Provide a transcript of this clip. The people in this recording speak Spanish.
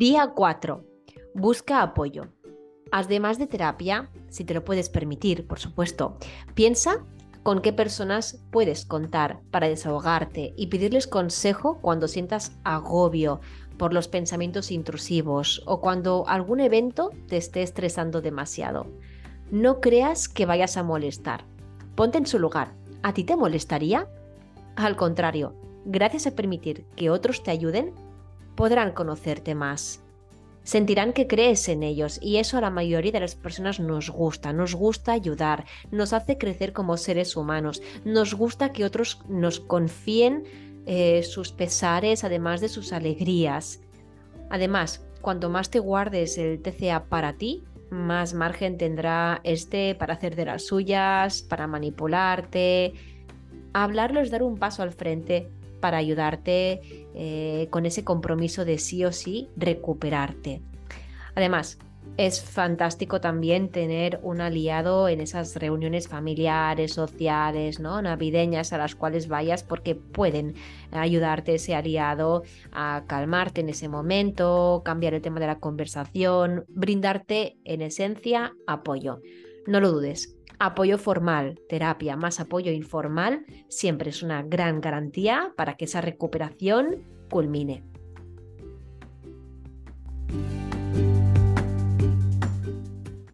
Día 4. Busca apoyo. Además de terapia, si te lo puedes permitir, por supuesto, piensa con qué personas puedes contar para desahogarte y pedirles consejo cuando sientas agobio por los pensamientos intrusivos o cuando algún evento te esté estresando demasiado. No creas que vayas a molestar. Ponte en su lugar. ¿A ti te molestaría? Al contrario, gracias a permitir que otros te ayuden, podrán conocerte más sentirán que crees en ellos y eso a la mayoría de las personas nos gusta, nos gusta ayudar, nos hace crecer como seres humanos, nos gusta que otros nos confíen eh, sus pesares además de sus alegrías. Además, cuanto más te guardes el TCA para ti, más margen tendrá este para hacer de las suyas, para manipularte. Hablarlo es dar un paso al frente para ayudarte eh, con ese compromiso de sí o sí recuperarte. Además, es fantástico también tener un aliado en esas reuniones familiares, sociales, ¿no? navideñas a las cuales vayas porque pueden ayudarte ese aliado a calmarte en ese momento, cambiar el tema de la conversación, brindarte en esencia apoyo. No lo dudes, Apoyo formal, terapia más apoyo informal siempre es una gran garantía para que esa recuperación culmine.